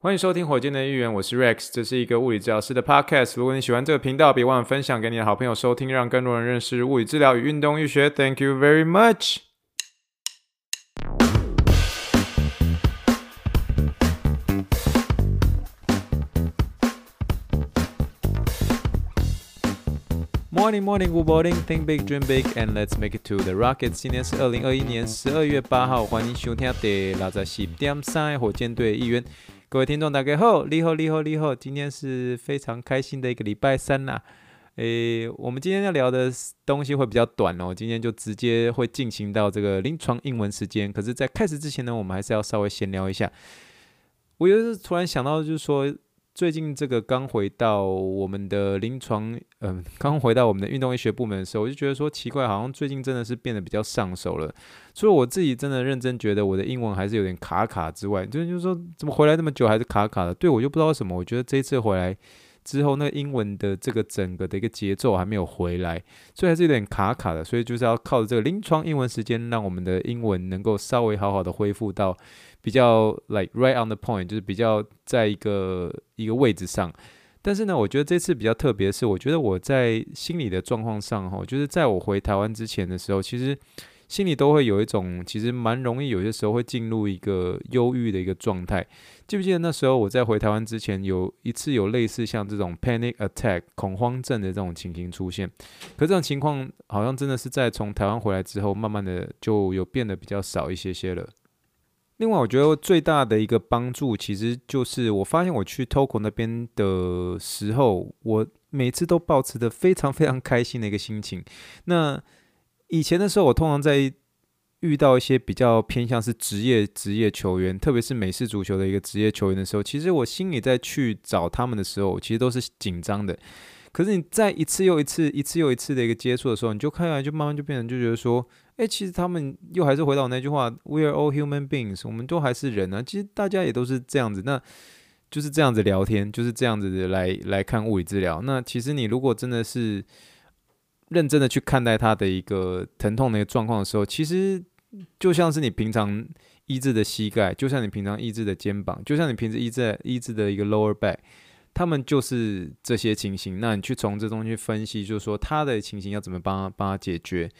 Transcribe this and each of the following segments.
欢迎收听火箭的预言，我是 Rex，这是一个物理治疗师的 Podcast。如果你喜欢这个频道，别忘了分享给你的好朋友收听，让更多人认识物理治疗与运动医学。Thank you very much。Morning, morning, good morning. Think big, dream big, and let's make it to the rockets. 今天是二零二一年十二月八号，欢迎收听第六十四点三火箭队预言。各位听众，大家好，你好，你好，你好，今天是非常开心的一个礼拜三啦。诶，我们今天要聊的东西会比较短哦，今天就直接会进行到这个临床英文时间。可是，在开始之前呢，我们还是要稍微闲聊一下。我就是突然想到，就是说。最近这个刚回到我们的临床，嗯，刚回到我们的运动医学部门的时候，我就觉得说奇怪，好像最近真的是变得比较上手了。除了我自己真的认真觉得我的英文还是有点卡卡之外，就是就是说怎么回来那么久还是卡卡的？对，我就不知道为什么。我觉得这一次回来之后，那英文的这个整个的一个节奏还没有回来，所以还是有点卡卡的。所以就是要靠着这个临床英文时间，让我们的英文能够稍微好好的恢复到。比较 like right on the point，就是比较在一个一个位置上。但是呢，我觉得这次比较特别的是，我觉得我在心理的状况上，哈，就是在我回台湾之前的时候，其实心里都会有一种，其实蛮容易，有些时候会进入一个忧郁的一个状态。记不记得那时候我在回台湾之前，有一次有类似像这种 panic attack 恐慌症的这种情形出现？可这种情况好像真的是在从台湾回来之后，慢慢的就有变得比较少一些些了。另外，我觉得最大的一个帮助，其实就是我发现我去 Toko 那边的时候，我每次都保持着非常非常开心的一个心情。那以前的时候，我通常在遇到一些比较偏向是职业职业球员，特别是美式足球的一个职业球员的时候，其实我心里在去找他们的时候，其实都是紧张的。可是你在一次又一次、一次又一次的一个接触的时候，你就看来就慢慢就变成就觉得说。诶，其实他们又还是回到我那句话，We are all human beings，我们都还是人啊。其实大家也都是这样子，那就是这样子聊天，就是这样子来来看物理治疗。那其实你如果真的是认真的去看待他的一个疼痛的一个状况的时候，其实就像是你平常医治的膝盖，就像你平常医治的肩膀，就像你平时医治医治的一个 lower back，他们就是这些情形。那你去从这东西去分析，就是说他的情形要怎么帮他帮他解决。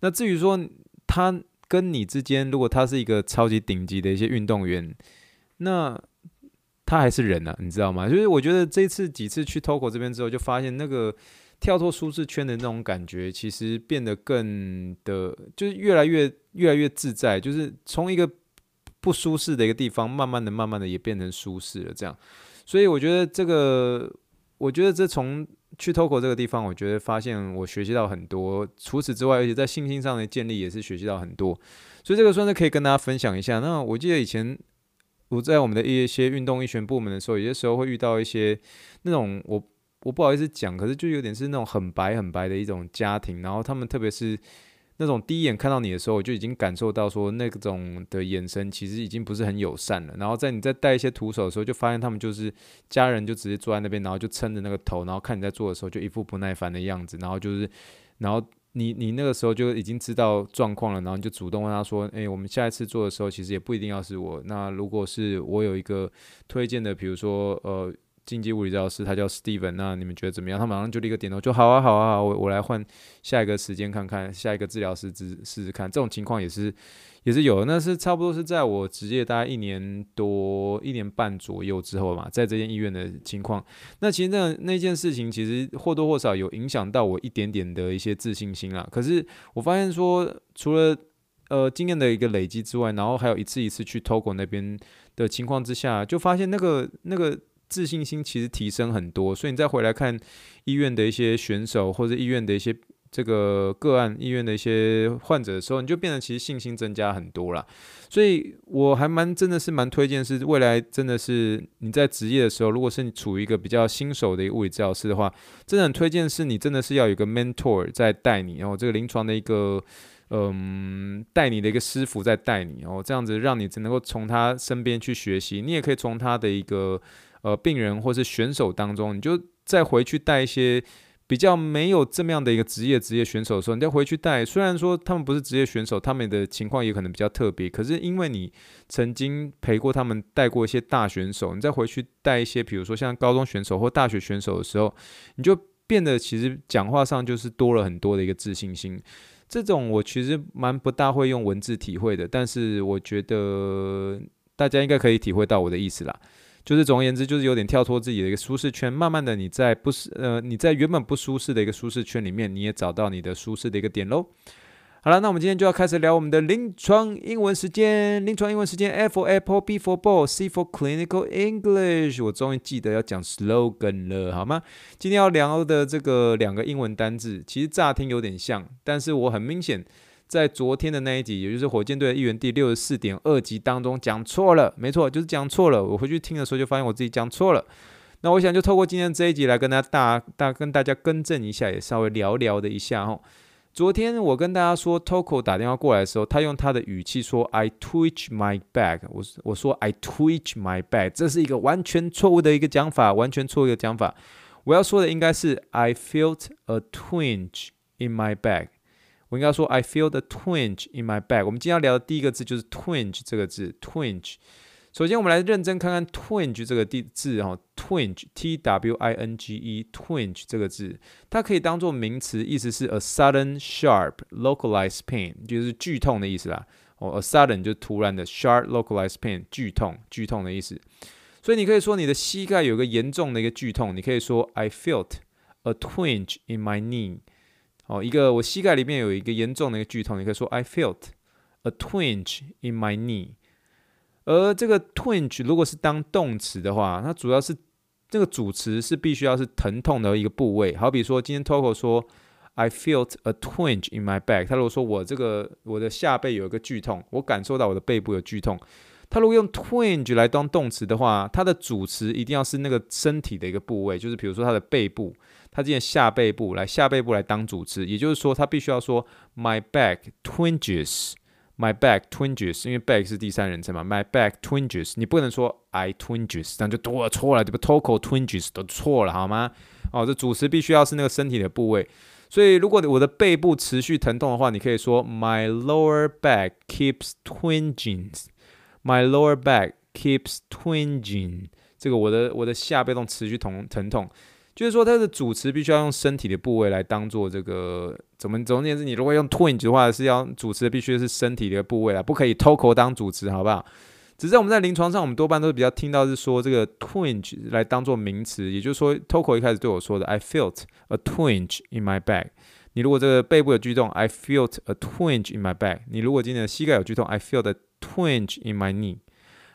那至于说他跟你之间，如果他是一个超级顶级的一些运动员，那他还是人啊，你知道吗？就是我觉得这次几次去 Toko 这边之后，就发现那个跳脱舒适圈的那种感觉，其实变得更的，就是越来越越来越自在，就是从一个不舒适的一个地方，慢慢的、慢慢的也变成舒适了。这样，所以我觉得这个，我觉得这从。去 Toco 这个地方，我觉得发现我学习到很多。除此之外，而且在信心上的建立也是学习到很多。所以这个算是可以跟大家分享一下。那我记得以前我在我们的一些运动医学部门的时候，有些时候会遇到一些那种我我不好意思讲，可是就有点是那种很白很白的一种家庭，然后他们特别是。那种第一眼看到你的时候，我就已经感受到说那种的眼神其实已经不是很友善了。然后在你在带一些徒手的时候，就发现他们就是家人，就直接坐在那边，然后就撑着那个头，然后看你在做的时候就一副不耐烦的样子。然后就是，然后你你那个时候就已经知道状况了，然后你就主动问他说：“诶，我们下一次做的时候，其实也不一定要是我。那如果是我有一个推荐的，比如说呃。”经济物理治疗师，他叫 Steven。那你们觉得怎么样？他马上就立刻点头，就好啊，好啊，好，我我来换下一个时间看看，下一个治疗师试试试看。这种情况也是也是有的，那是差不多是在我执业大概一年多、一年半左右之后嘛，在这间医院的情况。那其实那那件事情，其实或多或少有影响到我一点点的一些自信心啦。可是我发现说，除了呃经验的一个累积之外，然后还有一次一次去 Togo 那边的情况之下，就发现那个那个。自信心其实提升很多，所以你再回来看医院的一些选手或者医院的一些这个个案、医院的一些患者的时候，你就变得其实信心增加很多了。所以我还蛮真的是蛮推荐，是未来真的是你在职业的时候，如果是你处于一个比较新手的一个物理治疗师的话，真的很推荐是你真的是要有个 mentor 在带你，然后这个临床的一个嗯带你的一个师傅在带你，然后这样子让你只能够从他身边去学习，你也可以从他的一个。呃，病人或是选手当中，你就再回去带一些比较没有这么样的一个职业职业选手的时候，你再回去带，虽然说他们不是职业选手，他们的情况也可能比较特别，可是因为你曾经陪过他们，带过一些大选手，你再回去带一些，比如说像高中选手或大学选手的时候，你就变得其实讲话上就是多了很多的一个自信心。这种我其实蛮不大会用文字体会的，但是我觉得大家应该可以体会到我的意思啦。就是总而言之，就是有点跳脱自己的一个舒适圈，慢慢的你在不是呃你在原本不舒适的一个舒适圈里面，你也找到你的舒适的一个点喽。好了，那我们今天就要开始聊我们的临床英文时间。临床英文时间，A for apple，B for ball，C for clinical English。我终于记得要讲 slogan 了，好吗？今天要聊的这个两个英文单字，其实乍听有点像，但是我很明显。在昨天的那一集，也就是火箭队的议员第六十四点二集当中讲错了，没错，就是讲错了。我回去听的时候就发现我自己讲错了。那我想就透过今天这一集来跟大家大大跟大家更正一下，也稍微聊聊的一下哈。昨天我跟大家说，Toko 打电话过来的时候，他用他的语气说 “I twitch my back”，我我说 “I twitch my back”，这是一个完全错误的一个讲法，完全错误的讲法。我要说的应该是 “I felt a twinge in my back”。我应该说，I feel the twinge in my back。我们今天要聊的第一个字就是 twinge 这个字，twinge。首先，我们来认真看看 twinge 这个字哈，twinge，T W I N G E，twinge 这个字，它可以当做名词，意思是 a sudden sharp localized pain，就是剧痛的意思啦。哦，a sudden 就是突然的，sharp localized pain，剧痛，剧痛的意思。所以你可以说你的膝盖有个严重的一个剧痛，你可以说 I felt a twinge in my knee。哦，一个我膝盖里面有一个严重的一个剧痛，你可以说 I felt a twinge in my knee。而这个 twinge 如果是当动词的话，它主要是这个主词是必须要是疼痛的一个部位。好比说今天 Toko 说 I felt a twinge in my back，他如果说我这个我的下背有一个剧痛，我感受到我的背部有剧痛。他如果用 twinge 来当动词的话，它的主词一定要是那个身体的一个部位，就是比如说他的背部。他今天下背部来下背部来当主词，也就是说，他必须要说 my back twinges，my back twinges，因为 back 是第三人称嘛，my back twinges，你不能说 I twinges，这样就多了错了，这个 Toko twinges 都错了，好吗？哦，这主词必须要是那个身体的部位，所以如果我的背部持续疼痛的话，你可以说 my lower back keeps twinging，my lower back keeps twinging，这个我的我的下背痛持续疼疼痛。就是说，它的主词必须要用身体的部位来当做这个怎么总而言之，你如果用 twinge 的话，是要主词必须是身体的部位啦，不可以 Toko 当主词，好不好？只是我们在临床上，我们多半都是比较听到是说这个 twinge 来当做名词，也就是说，Toko 一开始对我说的 I felt a twinge in my back。你如果这个背部有剧痛，I felt a twinge in my back。你如果今天的膝盖有剧痛，I felt a twinge in my knee。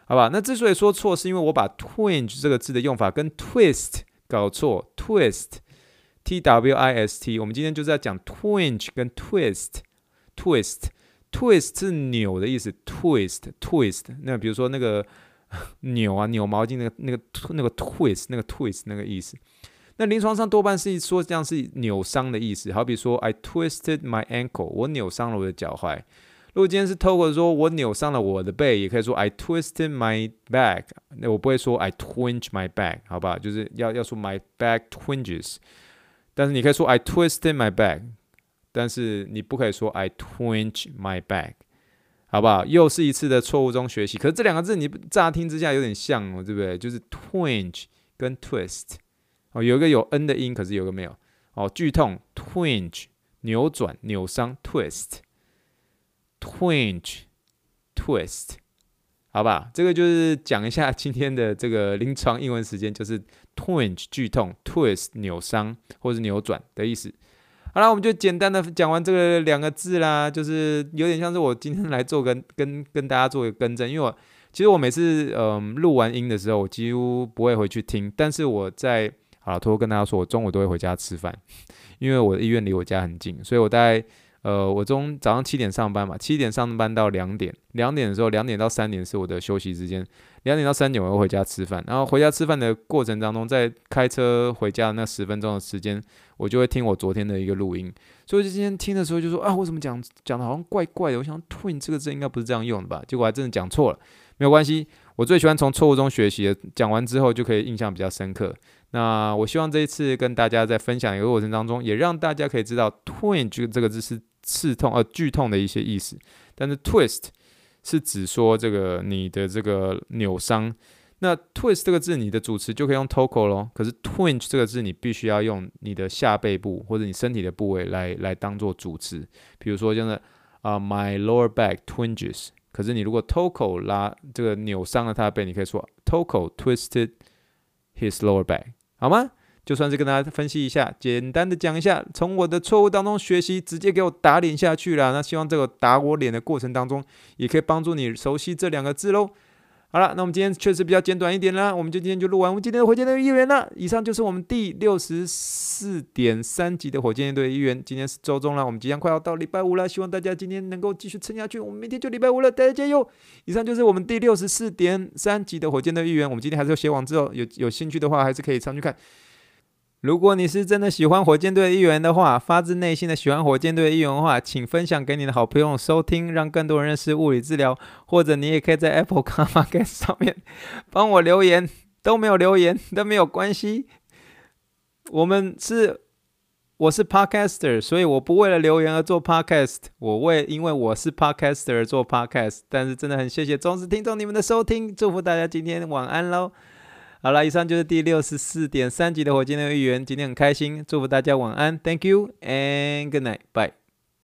好吧？那之所以说错，是因为我把 twinge 这个字的用法跟 twist 搞错，twist，t w i s t。我们今天就是在讲 twinge 跟 twist，twist，twist 是扭的意思，twist，twist。那比如说那个 扭啊，扭毛巾那个那个那个 twist，那个 twist 那个意思。那临床上多半是说这样是扭伤的意思，好比说 I twisted my ankle，我扭伤了我的脚踝。如果今天是透过说，我扭伤了我的背，也可以说 I twisted my back。那我不会说 I twinge my back，好吧？就是要要说 my back twinges。但是你可以说 I twisted my back，但是你不可以说 I twinge my back，好不好？又是一次的错误中学习。可是这两个字你乍听之下有点像哦，对不对？就是 twinge 跟 twist 哦，有一个有 n 的音，可是有个没有哦。剧痛 twinge，扭转、扭伤 twist。Twinge, twist，好吧，这个就是讲一下今天的这个临床英文时间，就是 twinge 剧痛，twist 扭伤或者扭转的意思。好了，我们就简单的讲完这个两个字啦，就是有点像是我今天来做跟跟跟大家做一个更正，因为我其实我每次嗯录完音的时候，我几乎不会回去听，但是我在好了，偷偷跟大家说，我中午都会回家吃饭，因为我的医院离我家很近，所以我大概。呃，我中早上七点上班嘛，七点上班到两点，两点的时候，两点到三点是我的休息时间，两点到三点我要回家吃饭，然后回家吃饭的过程当中，在开车回家的那十分钟的时间，我就会听我昨天的一个录音，所以今天听的时候就说啊，我怎么讲讲的好像怪怪的，我想 twin 这个字应该不是这样用的吧，结果还真的讲错了，没有关系，我最喜欢从错误中学习，讲完之后就可以印象比较深刻。那我希望这一次跟大家在分享一个过程当中，也让大家可以知道 twin 这个字是刺痛呃剧痛的一些意思。但是 twist 是指说这个你的这个扭伤。那 twist 这个字你的主词就可以用 toco 咯。可是 twinge 这个字你必须要用你的下背部或者你身体的部位来来当做主词。比如说就是啊、my lower back twinges。可是你如果 Toko 拉这个扭伤了他的背，你可以说 Toko twisted his lower back，好吗？就算是跟大家分析一下，简单的讲一下，从我的错误当中学习，直接给我打脸下去了。那希望这个打我脸的过程当中，也可以帮助你熟悉这两个字喽。好了，那我们今天确实比较简短一点啦，我们就今天就录完我们今天的火箭队一员了。以上就是我们第六十四点三集的火箭队一员。今天是周中了，我们即将快要到礼拜五了，希望大家今天能够继续撑下去。我们明天就礼拜五了，大家加油！以上就是我们第六十四点三集的火箭队一员。我们今天还是有写网志哦，有有兴趣的话还是可以上去看。如果你是真的喜欢火箭队的一员的话，发自内心的喜欢火箭队的一员的话，请分享给你的好朋友收听，让更多人认识物理治疗。或者你也可以在 Apple Podcast 上面帮我留言，都没有留言都没有关系。我们是我是 Podcaster，所以我不为了留言而做 Podcast，我为因为我是 Podcaster 而做 Podcast。但是真的很谢谢忠实听众你们的收听，祝福大家今天晚安喽。好了，以上就是第六十四点三集的火箭队预言。今天很开心，祝福大家晚安，Thank you and good night，bye。